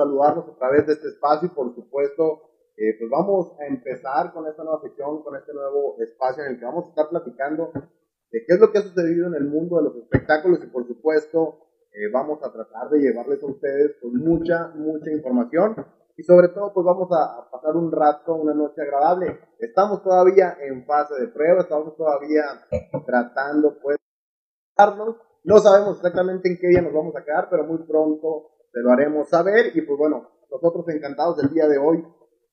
saludarnos a través de este espacio y por supuesto, eh, pues vamos a empezar con esta nueva sección, con este nuevo espacio en el que vamos a estar platicando de qué es lo que ha sucedido en el mundo de los espectáculos y por supuesto eh, vamos a tratar de llevarles a ustedes con mucha, mucha información y sobre todo pues vamos a, pasar un rato, una noche agradable. Estamos todavía en fase de prueba, estamos todavía tratando pues. No sabemos exactamente en qué día nos vamos a quedar, pero muy pronto se lo haremos saber y pues bueno, nosotros encantados del día de hoy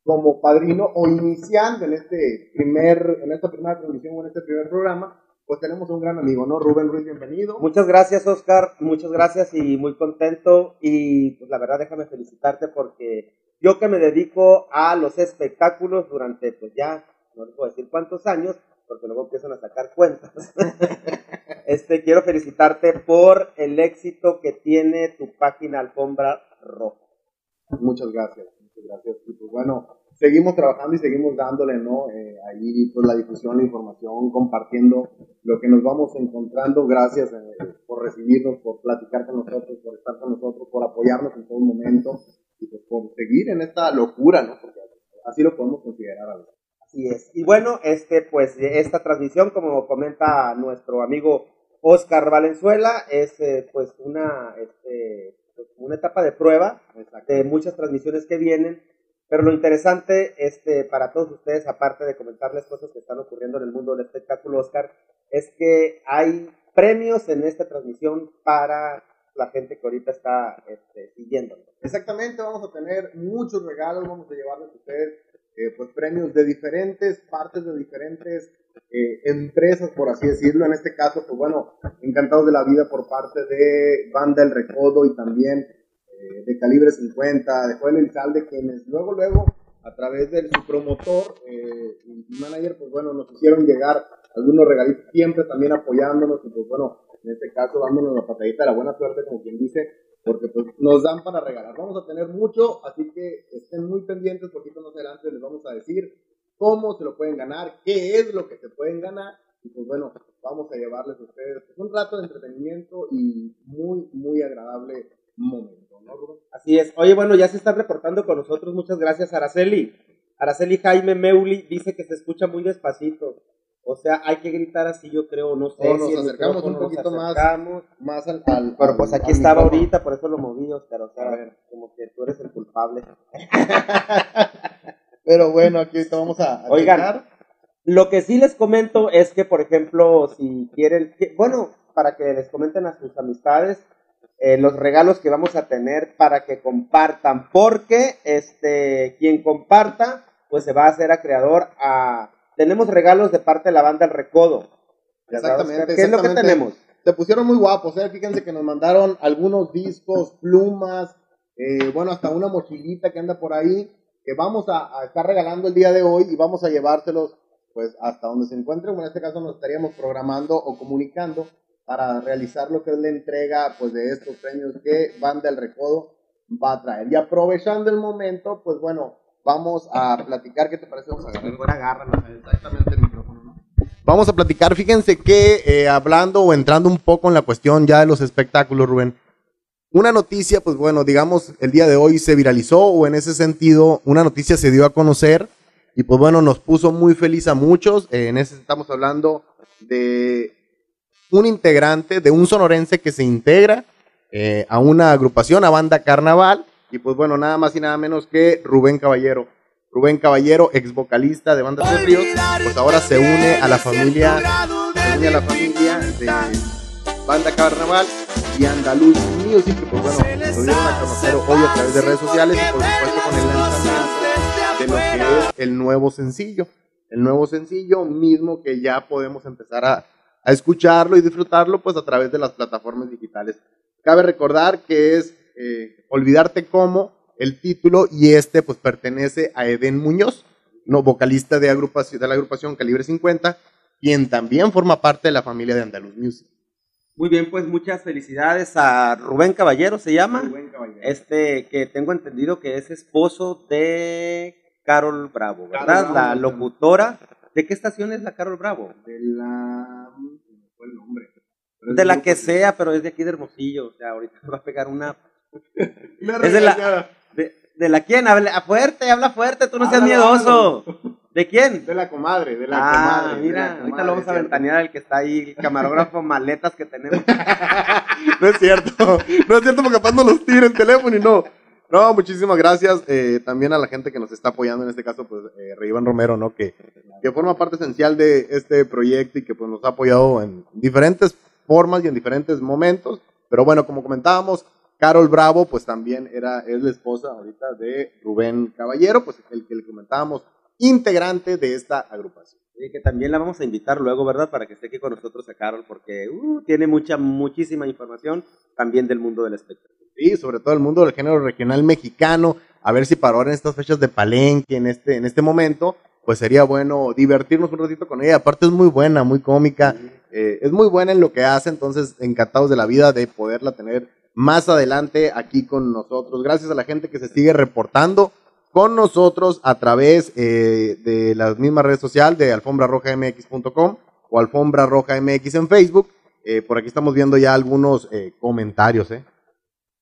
como padrino o iniciando en este primer, en esta primera transmisión o en este primer programa, pues tenemos un gran amigo, ¿no? Rubén Ruiz, bienvenido. Muchas gracias, Oscar, muchas gracias y muy contento. Y pues la verdad, déjame felicitarte porque yo que me dedico a los espectáculos durante, pues ya, no les puedo decir cuántos años, porque luego empiezan a sacar cuentas. este, quiero felicitarte por el éxito que tiene tu página Alfombra Roja. Muchas gracias, muchas gracias. Y pues bueno, seguimos trabajando y seguimos dándole, ¿no? Eh, ahí pues la difusión, la información, compartiendo lo que nos vamos encontrando. Gracias eh, por recibirnos, por platicar con nosotros, por estar con nosotros, por apoyarnos en todo momento y pues por seguir en esta locura, ¿no? Porque así lo podemos considerar a veces. Así es. Y bueno, este, pues esta transmisión, como comenta nuestro amigo Oscar Valenzuela, es eh, pues una, este, pues, una etapa de prueba de muchas transmisiones que vienen pero lo interesante este, para todos ustedes, aparte de comentarles cosas que están ocurriendo en el mundo del espectáculo, Oscar, es que hay premios en esta transmisión para la gente que ahorita está este. Exactamente, vamos a tener muchos regalos, vamos a llevarles a ustedes eh, pues premios de diferentes partes, de diferentes eh, empresas, por así decirlo. En este caso, pues bueno, encantados de la vida por parte de Banda El Recodo y también eh, de calibre 50, de Joel Elizalde, quienes luego, luego, a través de su promotor eh, y manager, pues bueno, nos hicieron llegar algunos regalitos, siempre también apoyándonos y pues bueno, en este caso dándonos la patadita de la buena suerte, como quien dice, porque pues nos dan para regalar. Vamos a tener mucho, así que estén muy pendientes, poquito más adelante les vamos a decir cómo se lo pueden ganar, qué es lo que se pueden ganar, y pues bueno, vamos a llevarles a ustedes un rato de entretenimiento y muy, muy agradable momento. Así es. Oye, bueno, ya se están reportando con nosotros. Muchas gracias, Araceli. Araceli Jaime Meuli dice que se escucha muy despacito. O sea, hay que gritar así, yo creo, no sé. nos acercamos un poquito más, más al, Pero pues aquí estaba ahorita, por eso lo moví, Oscar. O sea, como que tú eres el culpable. Pero bueno, aquí vamos a, a Oigan, lo que sí les comento es que, por ejemplo, si quieren, bueno, para que les comenten a sus amistades, eh, los regalos que vamos a tener para que compartan, porque este, quien comparta, pues se va a hacer acreedor a... Tenemos regalos de parte de la banda El Recodo. Exactamente. ¿Qué es lo que tenemos? Se pusieron muy guapos, ¿eh? fíjense que nos mandaron algunos discos, plumas, eh, bueno, hasta una mochilita que anda por ahí, que vamos a, estar regalando el día de hoy y vamos a llevárselos pues hasta donde se encuentren, en este caso nos estaríamos programando o comunicando para realizar lo que es la entrega pues de estos premios que Banda del Recodo va a traer. Y aprovechando el momento, pues bueno, vamos a platicar, ¿qué te parece? Vamos a agarrar, exactamente el micrófono, ¿no? Vamos a platicar, fíjense que eh, hablando o entrando un poco en la cuestión ya de los espectáculos, Rubén, una noticia, pues bueno, digamos, el día de hoy se viralizó o en ese sentido una noticia se dio a conocer y pues bueno, nos puso muy feliz a muchos. Eh, en ese estamos hablando de un integrante de un sonorense que se integra eh, a una agrupación, a banda carnaval, y pues bueno, nada más y nada menos que Rubén Caballero. Rubén Caballero, ex vocalista de Banda de Ríos, pues ahora se une a la familia, se une a la familia de Banda Carnaval y Andaluz Music, que pues bueno, lo dieron a conocer hoy a través de redes sociales y por supuesto con el lanzamiento de lo que es el nuevo sencillo. El nuevo sencillo mismo que ya podemos empezar a, a escucharlo y disfrutarlo pues a través de las plataformas digitales. Cabe recordar que es eh, Olvidarte cómo el título y este pues pertenece a Eden Muñoz, no vocalista de, agrupación, de la agrupación Calibre 50, quien también forma parte de la familia de Andaluz Music. Muy bien, pues muchas felicidades a Rubén Caballero, se llama. Rubén Caballero. Este, que tengo entendido que es esposo de Carol Bravo, ¿verdad? la locutora. ¿De qué estación es la Carol Bravo? De la el nombre. de la que sea, pero es de aquí de Hermosillo. O sea, ahorita va a pegar una. es de la, ¿De, la quién? Habla fuerte, habla fuerte, tú no seas miedoso. ¿De quién? De la comadre, de la ah, comadre. Mira, ahorita lo vamos a ventanear el que está ahí, el camarógrafo maletas que tenemos. no es cierto, no es cierto porque capaz no los tira el teléfono y no. No, muchísimas gracias eh, también a la gente que nos está apoyando, en este caso, pues, eh, Rey Iván Romero, ¿no? Que, que forma parte esencial de este proyecto y que pues nos ha apoyado en diferentes formas y en diferentes momentos. Pero bueno, como comentábamos, Carol Bravo, pues también era, es la esposa ahorita de Rubén Caballero, pues el que le comentábamos, integrante de esta agrupación. Y que también la vamos a invitar luego, ¿verdad? Para que esté aquí con nosotros a Carol, porque uh, tiene mucha, muchísima información también del mundo del espectáculo. Sí, sobre todo el mundo del género regional mexicano. A ver si para ahora en estas fechas de Palenque, en este, en este momento, pues sería bueno divertirnos un ratito con ella. Aparte es muy buena, muy cómica, eh, es muy buena en lo que hace, entonces encantados de la vida de poderla tener más adelante aquí con nosotros. Gracias a la gente que se sigue reportando con nosotros a través eh, de las mismas redes sociales de alfombrarojamx.com o alfombra roja mx en Facebook. Eh, por aquí estamos viendo ya algunos comentarios, ¿eh?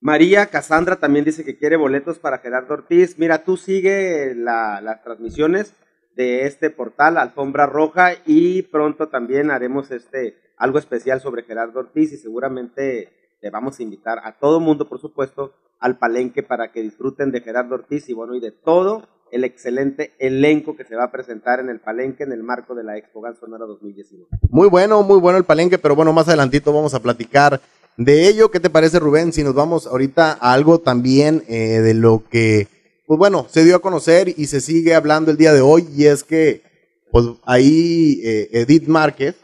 María Casandra también dice que quiere boletos para Gerardo Ortiz. Mira, tú sigue las transmisiones de este portal Alfombra Roja y pronto también haremos este algo especial sobre Gerardo Ortiz y seguramente le vamos a invitar a todo mundo, por supuesto, al palenque para que disfruten de Gerardo Ortiz y bueno, y de todo el excelente elenco que se va a presentar en el palenque en el marco de la Expo Gan Sonora 2019. Muy bueno, muy bueno el palenque, pero bueno, más adelantito vamos a platicar de ello, ¿qué te parece Rubén? Si nos vamos ahorita a algo también eh, de lo que, pues bueno, se dio a conocer y se sigue hablando el día de hoy y es que, pues ahí eh, Edith Márquez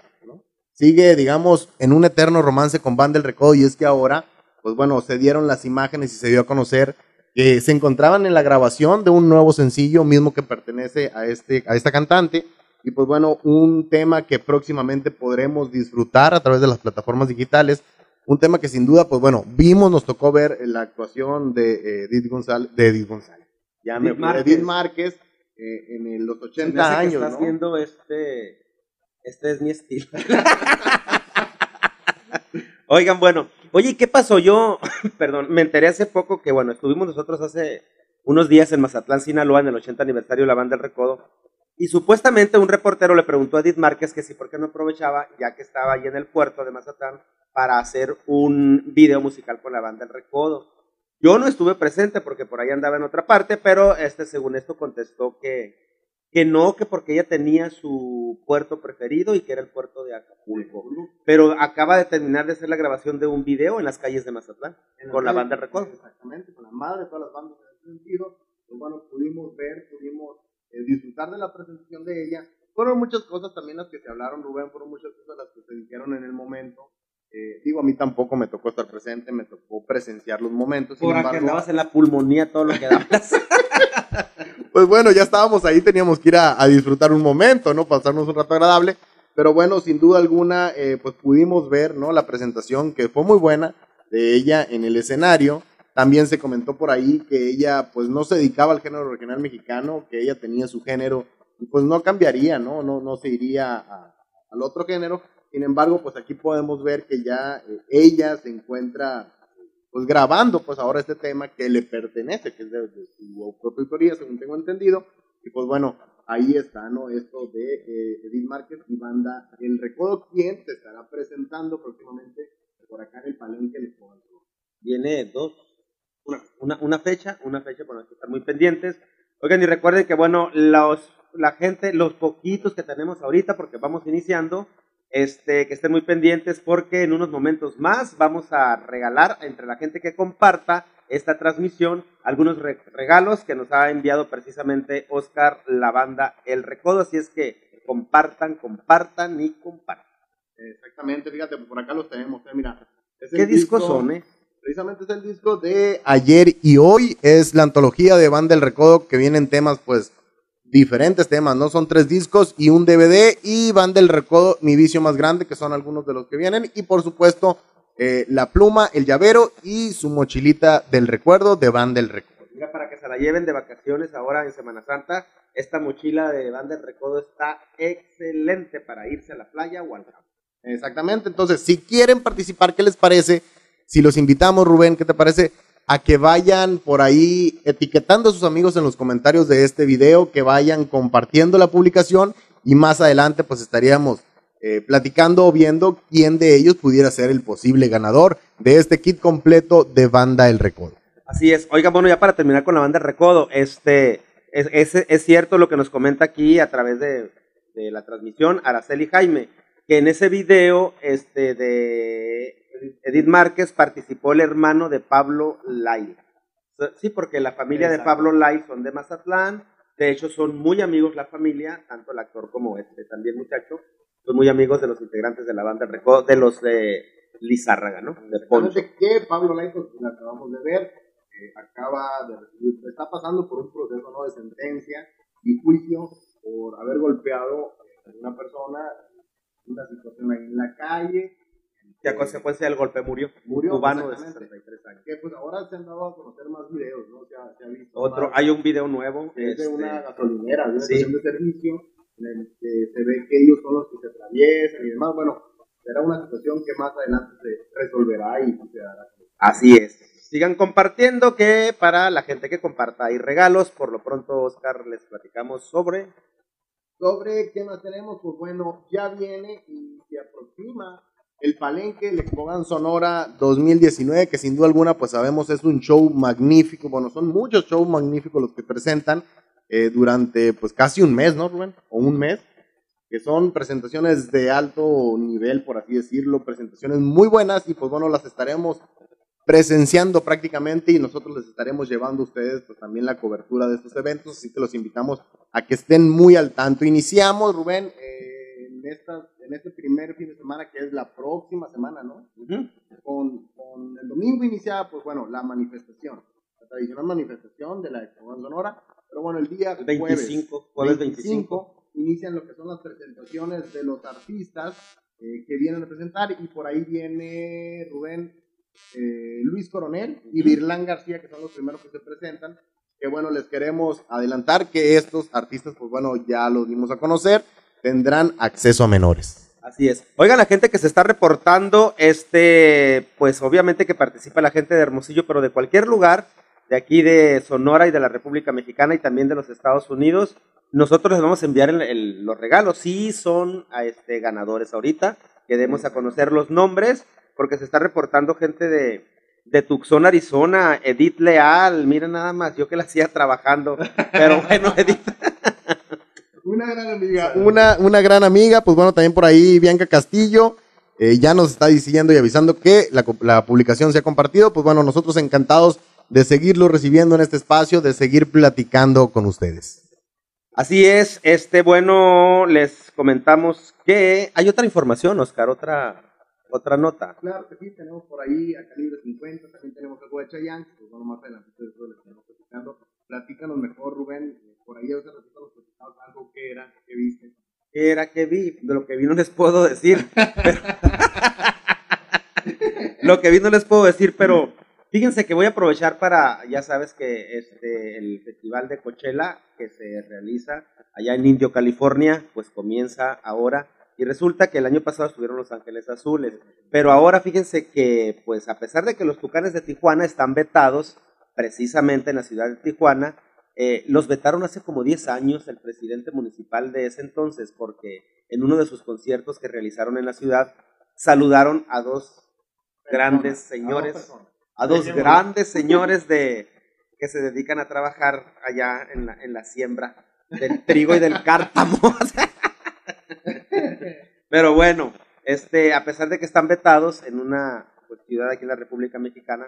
sigue, digamos, en un eterno romance con Van del Recodo y es que ahora, pues bueno, se dieron las imágenes y se dio a conocer que se encontraban en la grabación de un nuevo sencillo mismo que pertenece a, este, a esta cantante y pues bueno, un tema que próximamente podremos disfrutar a través de las plataformas digitales un tema que sin duda, pues bueno, vimos, nos tocó ver la actuación de eh, Edith González, de Edith González, ya Edith me Márquez, Edith Márquez eh, en los 80 años. Que estás viendo este, este es mi estilo. Oigan, bueno, oye, ¿qué pasó? Yo, perdón, me enteré hace poco que, bueno, estuvimos nosotros hace unos días en Mazatlán, Sinaloa, en el 80 aniversario de la banda del Recodo, y supuestamente un reportero le preguntó a Edith Márquez que si por qué no aprovechaba, ya que estaba ahí en el puerto de Mazatlán, para hacer un video musical con la banda El Recodo. Yo no estuve presente porque por ahí andaba en otra parte, pero este, según esto, contestó que, que no, que porque ella tenía su puerto preferido y que era el puerto de Acapulco. Pero acaba de terminar de hacer la grabación de un video en las calles de Mazatlán, con la banda El Recodo. Exactamente, con la madre de todas las bandas en ese sentido. Pues bueno, pudimos ver, pudimos eh, disfrutar de la presentación de ella. Fueron muchas cosas también las que se hablaron, Rubén, fueron muchas cosas las que se dijeron en el momento. Eh, digo, a mí tampoco me tocó estar presente, me tocó presenciar los momentos. Por que andabas en la pulmonía todo lo que dabas. pues bueno, ya estábamos ahí, teníamos que ir a, disfrutar un momento, ¿no? Pasarnos un rato agradable. Pero bueno, sin duda alguna, eh, pues pudimos ver, ¿no? La presentación que fue muy buena de ella en el escenario. También se comentó por ahí que ella pues no se dedicaba al género regional mexicano, que ella tenía su género y pues no cambiaría, ¿no? No, no se iría al otro género. Sin embargo, pues aquí podemos ver que ya eh, ella se encuentra pues grabando pues ahora este tema que le pertenece, que es de, su propia autoría, según tengo entendido. Y pues bueno, ahí está, ¿no? Esto de eh, Edith Márquez y banda El Recodo, quien se estará presentando próximamente por acá en el Palenque de Viene dos una, una, fecha, una fecha para estar muy pendientes. Oigan, y recuerden que, bueno, los, la gente, los poquitos que tenemos ahorita, porque vamos iniciando, este, que estén muy pendientes porque en unos momentos más vamos a regalar entre la gente que comparta esta transmisión algunos regalos que nos ha enviado precisamente Oscar la banda El Recodo, así es que compartan, compartan y compartan. Exactamente, fíjate, por acá los tenemos, eh, mira. ¿Qué discos son, eh? Precisamente es el disco de ayer y hoy. Es la antología de Banda del Recodo que vienen temas, pues, diferentes temas, ¿no? Son tres discos y un DVD y Banda del Recodo, Mi Vicio Más Grande, que son algunos de los que vienen. Y por supuesto, eh, la pluma, el llavero y su mochilita del recuerdo de Banda del Recodo. Mira, para que se la lleven de vacaciones ahora en Semana Santa, esta mochila de Banda del Recodo está excelente para irse a la playa o al campo. Exactamente, entonces, si quieren participar, ¿qué les parece? Si los invitamos, Rubén, ¿qué te parece? A que vayan por ahí etiquetando a sus amigos en los comentarios de este video, que vayan compartiendo la publicación y más adelante pues estaríamos eh, platicando o viendo quién de ellos pudiera ser el posible ganador de este kit completo de Banda El Recodo. Así es. Oiga, bueno, ya para terminar con la Banda El Recodo, este, es, es, cierto lo que nos comenta aquí a través de, de la transmisión Araceli Jaime, que en ese video este, de Edith Márquez participó el hermano de Pablo Lai. Sí, porque la familia de Pablo Lai son de Mazatlán. De hecho, son muy amigos la familia, tanto el actor como este también muchacho. Son muy amigos de los integrantes de la banda de los de Lizárraga, ¿no? De Poncho. que Pablo Lai, pues la acabamos de ver, eh, acaba de recibir, está pasando por un proceso ¿no? de sentencia y juicio por haber golpeado a una persona, una situación ahí en la calle, que a consecuencia del golpe murió. Murió. Cubano de 63 años. Que pues ahora se han dado a conocer más videos, ¿no? Se ha, se ha visto. Otro, hay un video nuevo. Es de una este, gasolinera, de una estación de servicio, en el que se ve que ellos son los que se atraviesan y demás. Bueno, será una situación que más adelante se resolverá y se dará. Así es. Sigan compartiendo que para la gente que comparta hay regalos. Por lo pronto, Oscar, les platicamos sobre. Sobre qué más tenemos, pues bueno, ya viene y se aproxima el Palenque, el Expogan Sonora 2019, que sin duda alguna, pues sabemos es un show magnífico. Bueno, son muchos shows magníficos los que presentan eh, durante pues casi un mes, ¿no, Rubén? O un mes, que son presentaciones de alto nivel, por así decirlo, presentaciones muy buenas y pues bueno, las estaremos presenciando prácticamente y nosotros les estaremos llevando a ustedes pues también la cobertura de estos eventos, así que los invitamos a que estén muy al tanto. Iniciamos, Rubén, eh, en estas en este primer fin de semana, que es la próxima semana, ¿no? con, con, el domingo inicia, pues bueno, la manifestación, la tradicional manifestación de la Expo Sonora, pero bueno, el día jueves, 25, jueves 25, inician lo que son las presentaciones de los artistas eh, que vienen a presentar y por ahí viene Rubén eh, Luis Coronel y Virlán García, que son los primeros que se presentan. Que bueno, les queremos adelantar que estos artistas, pues bueno, ya los dimos a conocer tendrán acceso a menores. Así es. Oigan, la gente que se está reportando, este, pues obviamente que participa la gente de Hermosillo, pero de cualquier lugar, de aquí de Sonora y de la República Mexicana y también de los Estados Unidos, nosotros les vamos a enviar los regalos. Sí son a este, ganadores ahorita, que demos a conocer los nombres, porque se está reportando gente de, de Tucson, Arizona, Edith Leal, miren nada más, yo que la hacía trabajando, pero bueno, Edith. Una gran amiga. Una, una gran amiga, pues bueno, también por ahí Bianca Castillo. Eh, ya nos está diciendo y avisando que la, la, publicación se ha compartido. Pues bueno, nosotros encantados de seguirlo recibiendo en este espacio, de seguir platicando con ustedes. Así es, este bueno, les comentamos que hay otra información, Oscar, otra, otra nota. Claro que sí, tenemos por ahí a calibre 50, también tenemos algo de Chayanne, pues bueno, más adelante ustedes lo estamos platicando. Platícanos mejor, Rubén, por ahí hace ratito nos platicabas algo, ¿qué era? ¿Qué viste? ¿Qué era? ¿Qué vi? De lo que vi no les puedo decir. lo que vi no les puedo decir, pero fíjense que voy a aprovechar para, ya sabes que este, el festival de Coachella que se realiza allá en Indio, California, pues comienza ahora. Y resulta que el año pasado estuvieron Los Ángeles Azules. Pero ahora fíjense que, pues a pesar de que los Tucanes de Tijuana están vetados, precisamente en la ciudad de Tijuana, eh, los vetaron hace como 10 años el presidente municipal de ese entonces porque en uno de sus conciertos que realizaron en la ciudad saludaron a dos grandes señores, a dos, grandes señores de que se dedican a trabajar allá en la, en la siembra del trigo y del cártamo. Pero bueno, este, a pesar de que están vetados en una ciudad aquí en la República Mexicana,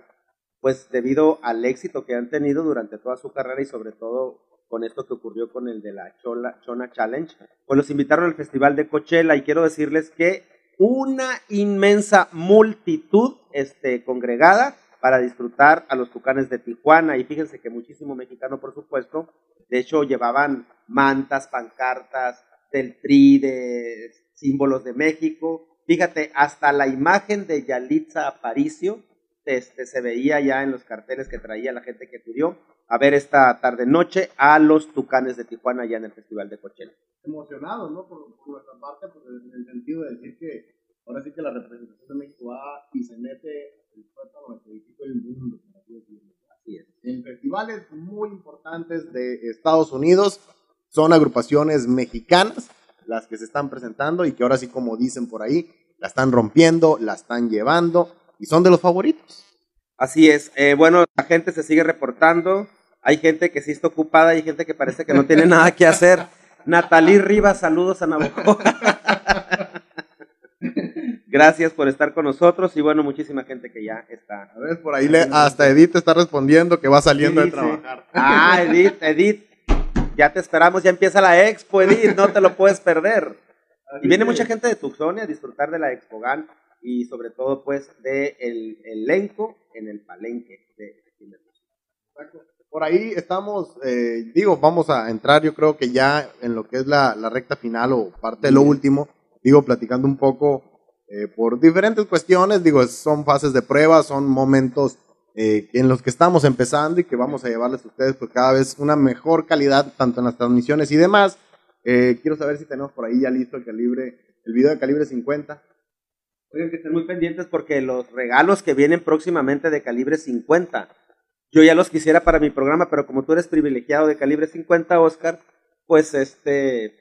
pues debido al éxito que han tenido durante toda su carrera y sobre todo con esto que ocurrió con el de la Chola, Chona Challenge, pues los invitaron al Festival de Coachella y quiero decirles que una inmensa multitud este, congregada para disfrutar a los tucanes de Tijuana. Y fíjense que muchísimo mexicano por supuesto, de hecho llevaban mantas, pancartas del TRI, de símbolos de México, fíjate, hasta la imagen de Yalitza Aparicio, este, se veía ya en los carteles que traía la gente que acudió a ver esta tarde noche a los Tucanes de Tijuana ya en el Festival de Coachella. Emocionados, ¿no? Por, nuestra parte, pues, en el sentido de decir que ahora sí que la representación de México va y se mete el puerto el mundo. En festivales muy importantes de Estados Unidos son agrupaciones mexicanas las que se están presentando y que ahora sí, como dicen por ahí, la están rompiendo, la están llevando y son de los favoritos. Así es. Eh, bueno, la gente se sigue reportando. Hay gente que sí está ocupada, hay gente que parece que no tiene nada que hacer. Natalí Rivas, saludos a Navajo. Gracias por estar con nosotros y bueno, muchísima gente que ya está. A ver, por ahí le, hasta Edith está respondiendo que va saliendo de trabajar. Ah, Edith, Edith, ya te esperamos, ya empieza la expo, Edith, no te lo puedes perder. Y viene mucha gente de Tucson a disfrutar de la Expogan y sobre todo pues de el elenco en el palenque de por ahí estamos, eh, digo, vamos a entrar yo creo que ya en lo que es la, recta final o parte de lo último, digo, platicando un poco eh, por diferentes cuestiones, digo, son fases de prueba, son momentos eh, en los que estamos empezando y que vamos a llevarles a ustedes pues cada vez una mejor calidad, tanto en las transmisiones y demás. quiero saber si tenemos por ahí ya listo el calibre, el video de calibre 50. Oigan, que estén muy pendientes porque los regalos que vienen próximamente de calibre 50 yo ya los quisiera para mi programa, pero como tú eres privilegiado de calibre 50, Oscar, pues este,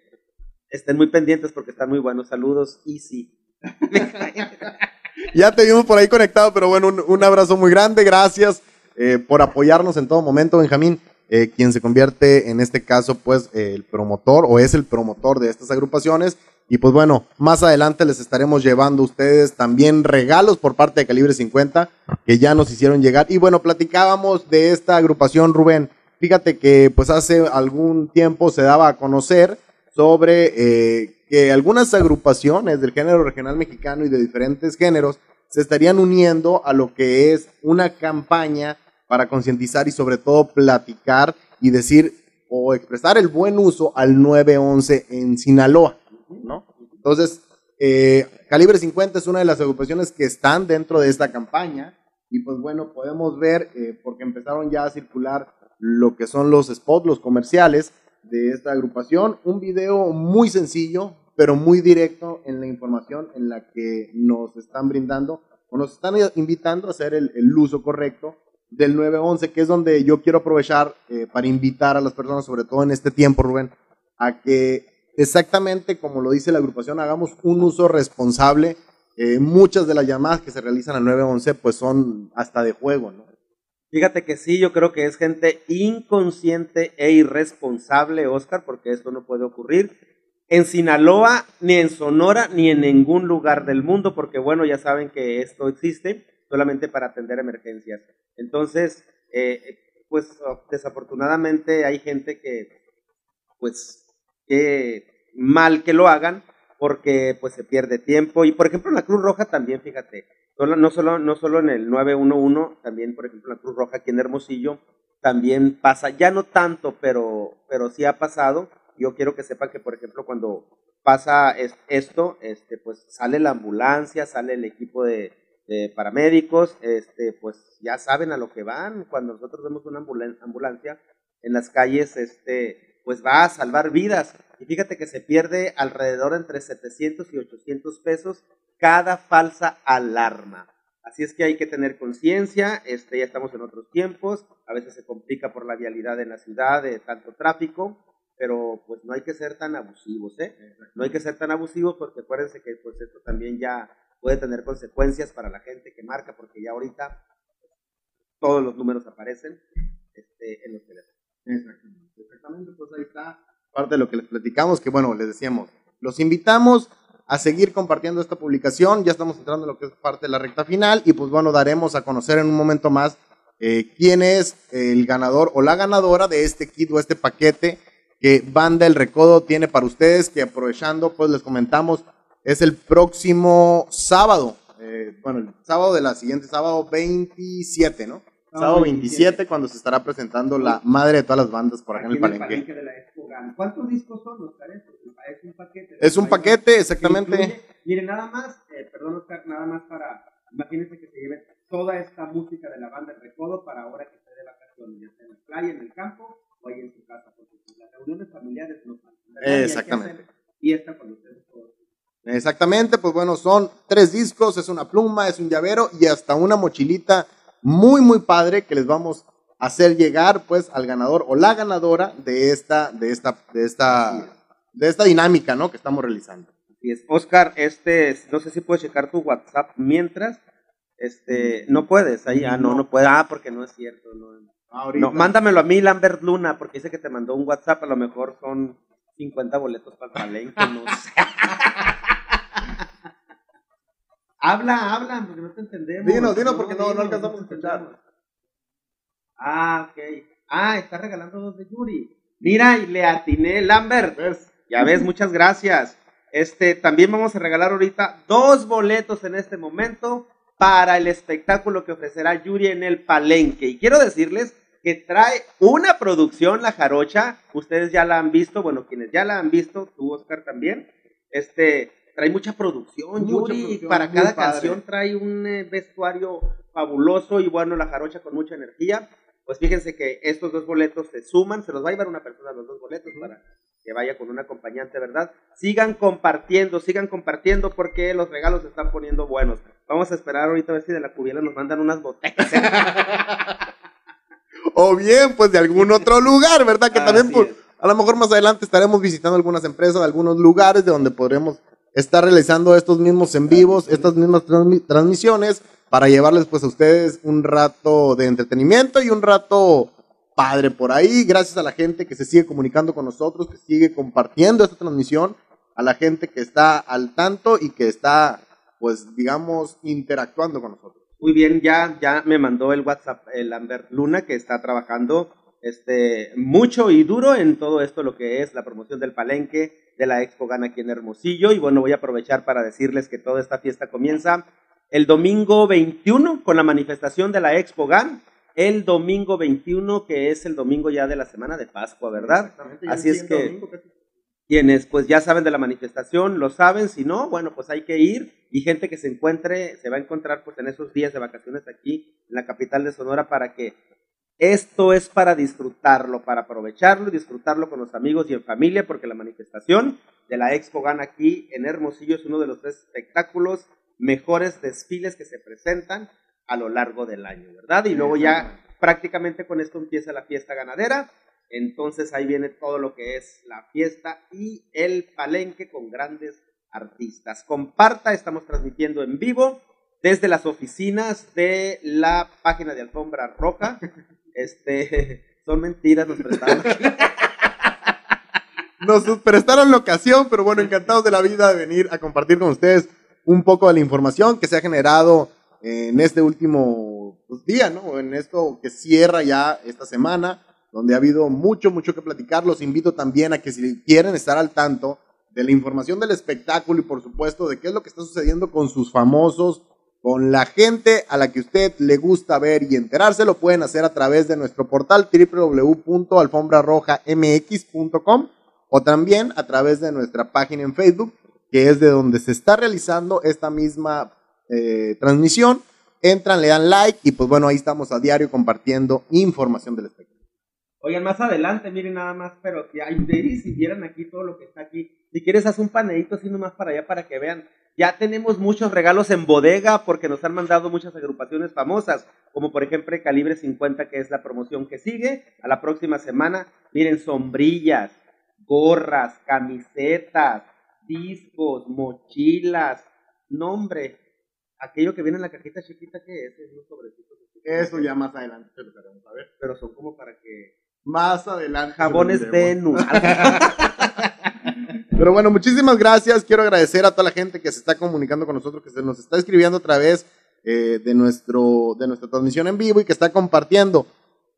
estén muy pendientes porque están muy buenos. Saludos, Easy. ya te vimos por ahí conectado, pero bueno, un, abrazo muy grande. Gracias eh, por apoyarnos en todo momento, Benjamín. Eh, quien se convierte en este caso, pues, el promotor o es el promotor de estas agrupaciones y pues bueno, más adelante les estaremos llevando a ustedes también regalos por parte de Calibre 50 que ya nos hicieron llegar. Y bueno, platicábamos de esta agrupación, Rubén. Fíjate que pues hace algún tiempo se daba a conocer sobre eh, que algunas agrupaciones del género regional mexicano y de diferentes géneros se estarían uniendo a lo que es una campaña para concientizar y sobre todo platicar y decir o expresar el buen uso al 911 en Sinaloa. ¿No? Entonces, eh, Calibre 50 es una de las agrupaciones que están dentro de esta campaña y pues bueno, podemos ver, eh, porque empezaron ya a circular lo que son los spots, los comerciales de esta agrupación, un video muy sencillo, pero muy directo en la información en la que nos están brindando o nos están invitando a hacer el, uso correcto del 911, que es donde yo quiero aprovechar eh, para invitar a las personas, sobre todo en este tiempo, Rubén, a que exactamente como lo dice la agrupación, hagamos un uso responsable. Eh, muchas de las llamadas que se realizan al 911 pues son hasta de juego, ¿no? Fíjate que sí, yo creo que es gente inconsciente e irresponsable, Oscar, porque esto no puede ocurrir en Sinaloa, ni en Sonora, ni en ningún lugar del mundo, porque bueno, ya saben que esto existe solamente para atender emergencias. Entonces, eh, pues desafortunadamente hay gente que, pues qué mal que lo hagan, porque pues se pierde tiempo. Y por ejemplo en la Cruz Roja también, fíjate, no solo, no solo en el 911, también por ejemplo en la Cruz Roja aquí en Hermosillo, también pasa, ya no tanto, pero, pero sí ha pasado. Yo quiero que sepan que, por ejemplo, cuando pasa esto, este, pues sale la ambulancia, sale el equipo de, paramédicos, este, pues ya saben a lo que van. Cuando nosotros vemos una ambulancia en las calles, este, pues va a salvar vidas. Y fíjate que se pierde alrededor entre 700 y 800 pesos cada falsa alarma. Así es que hay que tener conciencia, este, ya estamos en otros tiempos, a veces se complica por la vialidad en la ciudad de tanto tráfico, pero pues no hay que ser tan abusivos, ¿eh? No hay que ser tan abusivos porque acuérdense que pues esto también ya puede tener consecuencias para la gente que marca, porque ya ahorita todos los números aparecen este, en los teléfonos. Exactamente, exactamente, pues ahí está parte de lo que les platicamos, que bueno, les decíamos, los invitamos a seguir compartiendo esta publicación, ya estamos entrando en lo que es parte de la recta final y pues bueno, daremos a conocer en un momento más eh, quién es el ganador o la ganadora de este kit o este paquete que Banda El Recodo tiene para ustedes, que aprovechando pues les comentamos, es el próximo sábado, eh, bueno, el sábado de la siguiente sábado 27, ¿no? Sábado 27, cuando se estará presentando la madre de todas las bandas por acá en el Palenque. ¿Cuántos discos son, Oscar? Es un paquete. Es un paquete, exactamente. miren, nada más, eh, perdón, Oscar, nada más para. Imagínense que se lleve toda esta música de la banda El Recodo para ahora que esté de vacaciones, ya sea en la playa, en el campo o ahí en su casa, porque las reuniones familiares no Exactamente. Y esta con ustedes todos. Exactamente, pues bueno, son tres discos, es una pluma, es un llavero y hasta una mochilita muy, muy padre que les vamos a hacer llegar pues al ganador o la ganadora de esta, de esta, de esta, de esta dinámica, ¿no? Que estamos realizando. Así es. Oscar, este, no sé si puedes checar tu WhatsApp mientras, este, no puedes, ahí, ah, no, no puede, ah, porque no es cierto, no. No, mándamelo a mí, Lambert Luna, porque dice que te mandó un WhatsApp, a lo mejor son 50 boletos para el palenque, no sé. habla, habla, porque no te entendemos. Dinos, dinos, porque no, no, alcanzamos a escuchar. Ah, ok. Ah, está regalando dos de Yuri. Mira, y le atiné, Lambert. Ya ves, muchas gracias. Este, también vamos a regalar ahorita dos boletos en este momento para el espectáculo que ofrecerá Yuri en el Palenque. Y quiero decirles que trae una producción, La Jarocha. Ustedes ya la han visto, bueno, quienes ya la han visto, tú, Oscar, también. Este, trae mucha producción, Yuri. para cada canción trae un eh, vestuario fabuloso y bueno, La Jarocha con mucha energía. Pues fíjense que estos dos boletos se suman, se los va a llevar una persona los dos boletos para que vaya con un acompañante, ¿verdad? Sigan compartiendo, sigan compartiendo porque los regalos se están poniendo buenos. Vamos a esperar ahorita a ver si de la cubiela nos mandan unas botellas. o bien, pues de algún otro lugar, ¿verdad? Que también, pues, a lo mejor más adelante estaremos visitando algunas empresas, algunos lugares de donde podremos estar realizando estos mismos en vivos, estas mismas transmisiones, para llevarles pues a ustedes un rato de entretenimiento y un rato padre por ahí. Gracias a la gente que se sigue comunicando con nosotros, que sigue compartiendo esta transmisión, a la gente que está al tanto y que está, pues, digamos, interactuando con nosotros. Muy bien, ya, ya me mandó el WhatsApp el Amber Luna que está trabajando este, mucho y duro en todo esto, lo que es la promoción del palenque de la Expo Gana aquí en Hermosillo. Y bueno, voy a aprovechar para decirles que toda esta fiesta comienza el domingo 21 con la manifestación de la Expo GAN. El domingo 21, que es el domingo ya de la semana de Pascua, ¿verdad? Así es que quienes pues ya saben de la manifestación, lo saben, si no, bueno, pues hay que ir y gente que se encuentre, se va a encontrar pues en esos días de vacaciones aquí en la capital de Sonora para que esto es para disfrutarlo, para aprovecharlo y disfrutarlo con los amigos y en familia, porque la manifestación de la Expo Gana aquí en Hermosillo es uno de los tres espectáculos mejores desfiles que se presentan a lo largo del año, ¿verdad? Y luego ya prácticamente con esto empieza la fiesta ganadera entonces ahí viene todo lo que es la fiesta y el palenque con grandes artistas. Comparta, estamos transmitiendo en vivo desde las oficinas de la página de Alfombra Roja. Este, son mentiras, nos prestaron. nos prestaron la ocasión, pero bueno, encantados de la vida de venir a compartir con ustedes un poco de la información que se ha generado en este último pues, día, ¿no? En esto que cierra ya esta semana donde ha habido mucho, mucho que platicar. Los invito también a que si quieren estar al tanto de la información del espectáculo y por supuesto de qué es lo que está sucediendo con sus famosos, con la gente a la que usted le gusta ver y enterarse, lo pueden hacer a través de nuestro portal www.alfombrarojamx.com o también a través de nuestra página en Facebook, que es de donde se está realizando esta misma eh, transmisión. Entran, le dan like y pues bueno, ahí estamos a diario compartiendo información del espectáculo. Oigan, más adelante, miren nada más, pero si hay si vieran aquí todo lo que está aquí. Si quieres, haz un paneito así nomás para allá para que vean. Ya tenemos muchos regalos en bodega porque nos han mandado muchas agrupaciones famosas, como por ejemplo Calibre 50, que es la promoción que sigue. A la próxima semana, miren, sombrillas, gorras, camisetas, discos, mochilas, nombre. Aquello que viene en la cajita chiquita, que es? Es un sobrecito. Eso ya más adelante se lo a ver. Pero son como para que más adelante. Jabones Venus. Pero bueno, muchísimas gracias. Quiero agradecer a toda la gente que se está comunicando con nosotros, que se nos está escribiendo a través eh, de, nuestro, de nuestra transmisión en vivo y que está compartiendo.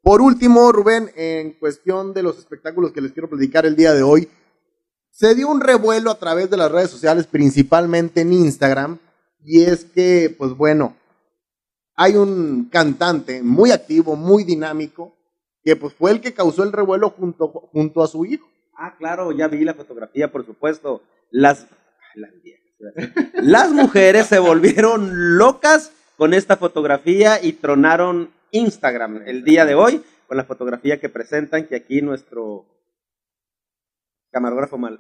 Por último, Rubén, en cuestión de los espectáculos que les quiero platicar el día de hoy, se dio un revuelo a través de las redes sociales, principalmente en Instagram, y es que, pues bueno, hay un cantante muy activo, muy dinámico, que pues fue el que causó el revuelo junto, junto a su hijo. Ah, claro, ya vi la fotografía, por supuesto. Las, las, mujeres se volvieron locas con esta fotografía y tronaron Instagram el día de hoy con la fotografía que presentan, que aquí nuestro camarógrafo mal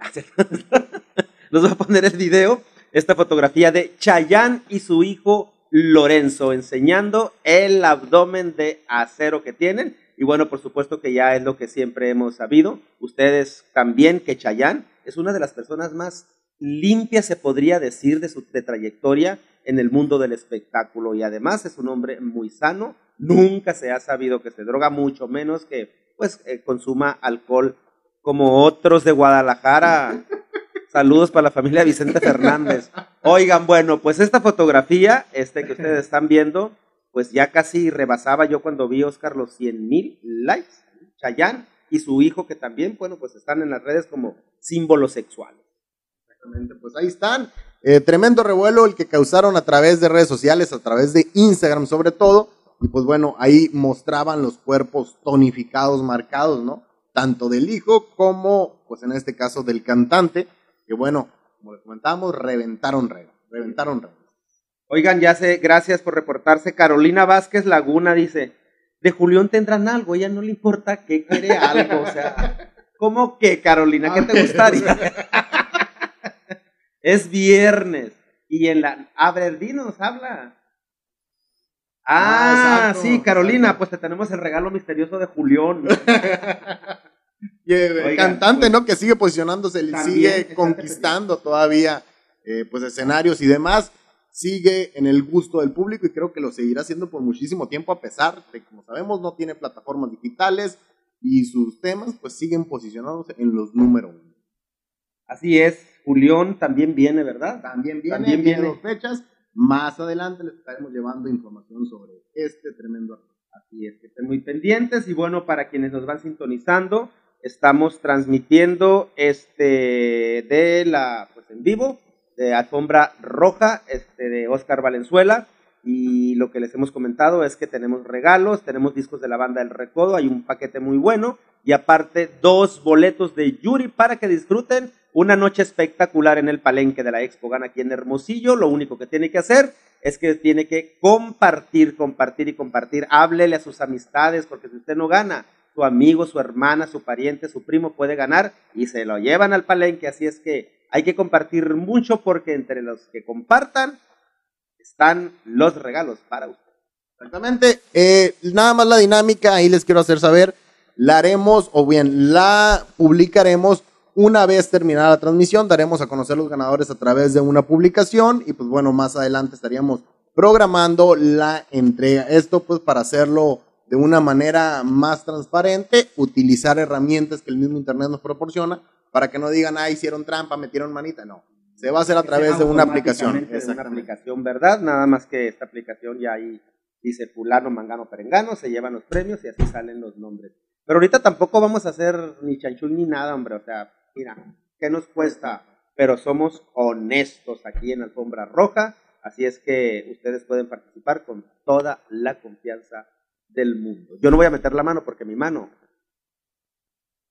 nos va a poner el video, esta fotografía de Chayanne y su hijo Lorenzo, enseñando el abdomen de acero que tienen. Y bueno, por supuesto que ya es lo que siempre hemos sabido. Ustedes también que Chayán es una de las personas más limpias, se podría decir, de su trayectoria en el mundo del espectáculo. Y además es un hombre muy sano. Nunca se ha sabido que se droga, mucho menos que pues eh, consuma alcohol como otros de Guadalajara. Saludos para la familia Vicente Fernández. Oigan, bueno, pues esta fotografía este, que ustedes están viendo pues ya casi rebasaba yo cuando vi Oscar los 100 mil likes. Chayanne y su hijo que también, bueno, pues están en las redes como símbolos sexuales. Exactamente, pues ahí están. Eh, tremendo revuelo el que causaron a través de redes sociales, a través de Instagram sobre todo. Y pues bueno, ahí mostraban los cuerpos tonificados, marcados, ¿no? Tanto del hijo como, pues en este caso, del cantante. Que bueno, como les comentábamos, reventaron redes, reventaron redes. Oigan, ya sé, gracias por reportarse. Carolina Vázquez Laguna dice, de Julián tendrán algo, ella no le importa que quiere algo, o sea, ¿cómo que Carolina? ¿Qué te gustaría? es viernes y en la... A ver, dinos, habla. Ah, ah sí, Carolina, pues te tenemos el regalo misterioso de Julián. y el cantante, pues, ¿no? Que sigue posicionándose, sigue conquistando todavía eh, pues escenarios y demás sigue en el gusto del público y creo que lo seguirá haciendo por muchísimo tiempo a pesar de, como sabemos, no tiene plataformas digitales y sus temas pues siguen posicionándose en los número uno. Así es, Julián también viene, ¿verdad? También viene, también viene. Dos fechas. Más adelante les estaremos llevando información sobre este tremendo Así es, que estén muy pendientes y bueno, para quienes nos van sintonizando, estamos transmitiendo este de la pues en vivo de alfombra roja este, de Oscar Valenzuela. Y lo que les hemos comentado es que tenemos regalos, tenemos discos de la banda El Recodo, hay un paquete muy bueno y aparte dos boletos de Yuri para que disfruten una noche espectacular en el palenque de la Expo Gana aquí en Hermosillo. Lo único que tiene que hacer es que tiene que compartir, compartir y compartir. Háblele a sus amistades porque si usted no gana, su amigo, su hermana, su pariente, su primo puede ganar y se lo llevan al palenque. Así es que hay que compartir mucho porque entre los que compartan están los regalos para usted. Exactamente. Eh, nada más la dinámica, ahí les quiero hacer saber. La haremos, o bien la publicaremos una vez terminada la transmisión. Daremos a conocer los ganadores a través de una publicación. Y pues bueno, más adelante estaríamos programando la entrega. Esto pues para hacerlo de una manera más transparente, utilizar herramientas que el mismo Internet nos proporciona para que no digan, ah, hicieron trampa, metieron manita, no. Se va a hacer a través de una aplicación. Es una aplicación, ¿verdad? Nada más que esta aplicación ya ahí dice fulano, mangano, perengano, se llevan los premios y así salen los nombres. Pero ahorita tampoco vamos a hacer ni chanchul ni nada, hombre. O sea, mira, ¿qué nos cuesta? Pero somos honestos aquí en Alfombra Roja. Así es que ustedes pueden participar con toda la confianza del mundo. Yo no voy a meter la mano porque mi mano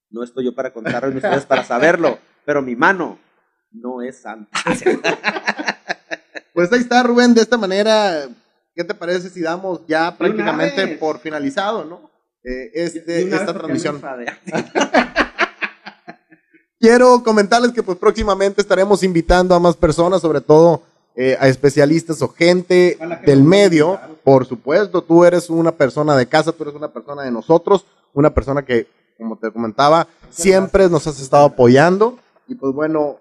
no estoy yo para contarlo ni ustedes para saberlo, pero mi mano no es santa. pues ahí está, Rubén, de esta manera, ¿qué te parece si damos ya prácticamente por finalizado, ¿no? Eh, este, esta transmisión. Quiero comentarles que pues próximamente estaremos invitando a más personas, sobre todo eh, a especialistas o gente del medio. Por supuesto, tú eres una persona de casa, tú eres una persona de nosotros, una persona que como te comentaba, siempre nos has estado apoyando y pues bueno,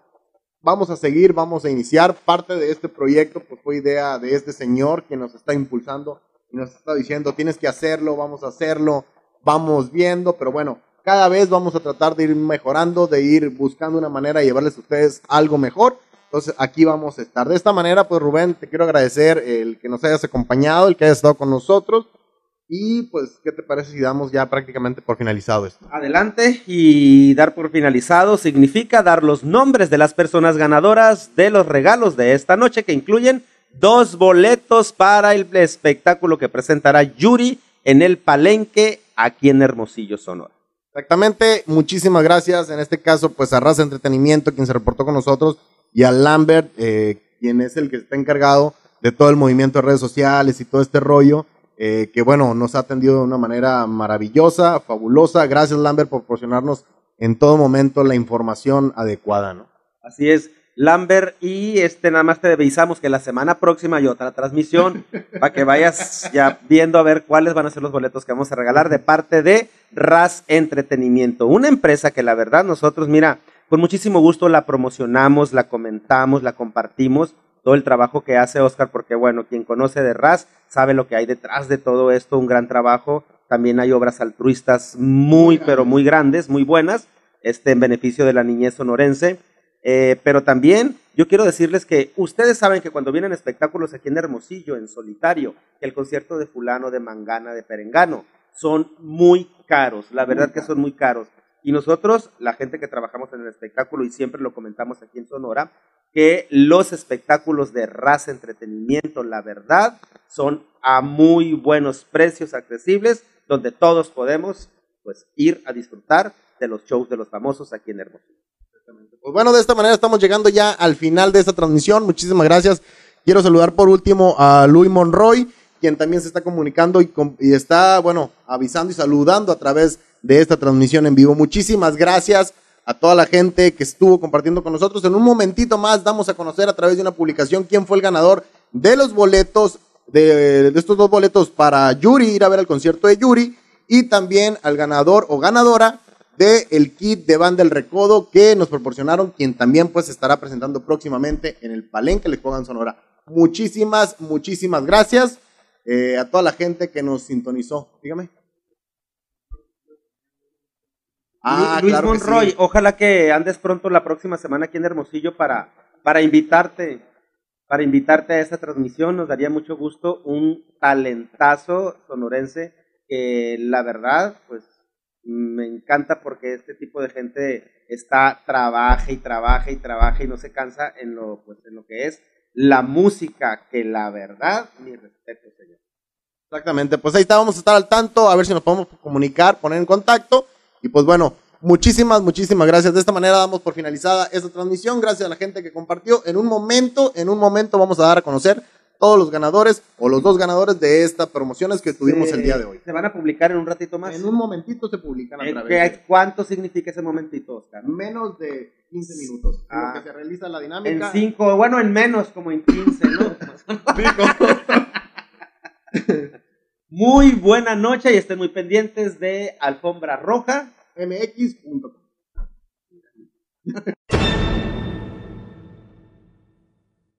vamos a seguir, vamos a iniciar. Parte de este proyecto pues fue idea de este señor que nos está impulsando y nos está diciendo, tienes que hacerlo, vamos a hacerlo, vamos viendo, pero bueno, cada vez vamos a tratar de ir mejorando, de ir buscando una manera de llevarles a ustedes algo mejor. Entonces aquí vamos a estar. De esta manera, pues Rubén, te quiero agradecer el que nos hayas acompañado, el que hayas estado con nosotros. Y pues, ¿qué te parece si damos ya prácticamente por finalizado esto? Adelante, y dar por finalizado significa dar los nombres de las personas ganadoras de los regalos de esta noche, que incluyen dos boletos para el espectáculo que presentará Yuri en el Palenque aquí en Hermosillo, Sonora. Exactamente, muchísimas gracias. En este caso, pues a Raza Entretenimiento, quien se reportó con nosotros, y a Lambert, eh, quien es el que está encargado de todo el movimiento de redes sociales y todo este rollo. Eh, que bueno, nos ha atendido de una manera maravillosa, fabulosa. Gracias Lambert por proporcionarnos en todo momento la información adecuada, ¿no? Así es. Lambert. Y este nada más te avisamos que la semana próxima hay otra transmisión para que vayas ya viendo a ver cuáles van a ser los boletos que vamos a regalar de parte de RAS Entretenimiento. Una empresa que la verdad nosotros, mira, con muchísimo gusto la promocionamos, la comentamos, la compartimos. Todo el trabajo que hace Oscar, porque bueno, quien conoce de RAS sabe lo que hay detrás de todo esto, un gran trabajo. También hay obras altruistas muy, pero muy grandes, muy buenas, este, en beneficio de la niñez sonorense. Eh, pero también yo quiero decirles que ustedes saben que cuando vienen espectáculos aquí en Hermosillo, en solitario, que el concierto de fulano, de mangana, de perengano, son muy caros, la verdad que son muy caros. Y nosotros, la gente que trabajamos en el espectáculo, y siempre lo comentamos aquí en Sonora, que los espectáculos de raza entretenimiento, la verdad, son a muy buenos precios accesibles, donde todos podemos pues ir a disfrutar de los shows de los famosos aquí en Hermosillo. Pues bueno, de esta manera estamos llegando ya al final de esta transmisión. Muchísimas gracias. Quiero saludar por último a Luis Monroy, quien también se está comunicando y, está, bueno, avisando y saludando a través de de esta transmisión en vivo. Muchísimas gracias a toda la gente que estuvo compartiendo con nosotros. En un momentito más damos a conocer a través de una publicación quién fue el ganador de los boletos, de, estos dos boletos para Yuri, ir a ver el concierto de Yuri, y también al ganador o ganadora de el kit de banda El Recodo que nos proporcionaron, quien también pues estará presentando próximamente en el Palenque Le Pongan Sonora. Muchísimas, muchísimas gracias eh, a toda la gente que nos sintonizó. Dígame. Ah, Luis Monroy, ojalá que andes pronto la próxima semana aquí en Hermosillo para, para invitarte, para invitarte a esta transmisión. Nos daría mucho gusto un talentazo sonorense que la verdad, pues me encanta porque este tipo de gente está trabaja y trabaja y trabaja y no se cansa en lo, pues, en lo que es la música, que la verdad, mi respeto, señor. Exactamente, pues ahí está, vamos a estar al tanto, a ver si nos podemos comunicar, poner en contacto y pues bueno, muchísimas, muchísimas gracias. De esta manera damos por finalizada esta transmisión. Gracias a la gente que compartió. En un momento, en un momento vamos a dar a conocer todos los ganadores o los dos ganadores de estas promociones que tuvimos el día de hoy. Se van a publicar en un ratito más. En un momentito se publican a través de... ¿Cuánto significa ese momentito, Oscar? Menos de 15 minutos. Ah, que se realiza la dinámica. En 5, bueno, en menos, como en 15, ¿no? Muy buena noche y estén muy pendientes de Alfombra Roja. mx.com.